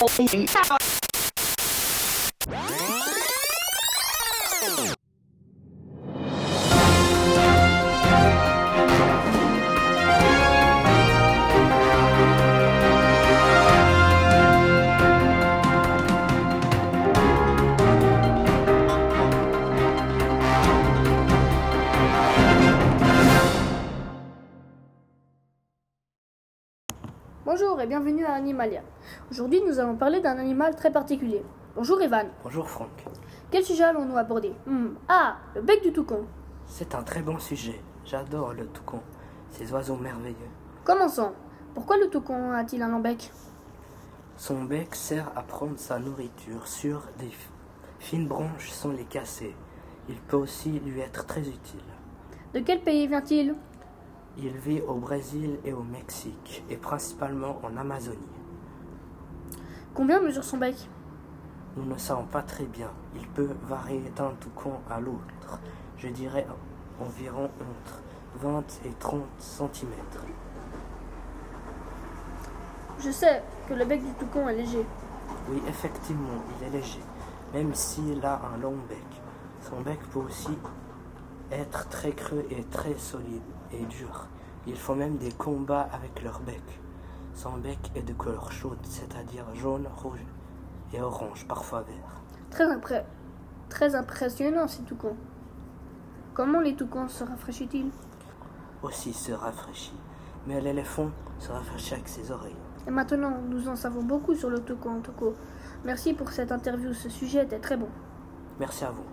holy Bonjour et bienvenue à Animalia. Aujourd'hui, nous allons parler d'un animal très particulier. Bonjour Evan. Bonjour Franck. Quel sujet allons-nous aborder? Hmm, Ah, le bec du toucan. C'est un très bon sujet. J'adore le toucan. Ces oiseaux merveilleux. Commençons. Pourquoi le toucan a-t-il un long bec? Son bec sert à prendre sa nourriture sur des fines branches sans les casser. Il peut aussi lui être très utile. De quel pays vient-il? Il vit au Brésil et au Mexique, et principalement en Amazonie. Combien mesure son bec Nous ne savons pas très bien. Il peut varier d'un toucan à l'autre. Je dirais environ entre 20 et 30 cm. Je sais que le bec du toucan est léger. Oui, effectivement, il est léger, même s'il a un long bec. Son bec peut aussi être très creux et très solide et dur. Il faut même des combats avec leur bec. Son bec est de couleur chaude, c'est-à-dire jaune, rouge et orange, parfois vert. Très, impré- très impressionnant ces toucans. Comment les toucans se rafraîchissent-ils? Aussi se rafraîchit. Mais l'éléphant se rafraîchit avec ses oreilles. Et maintenant, nous en savons beaucoup sur le toucan, Toco. Merci pour cette interview, ce sujet était très bon. Merci à vous.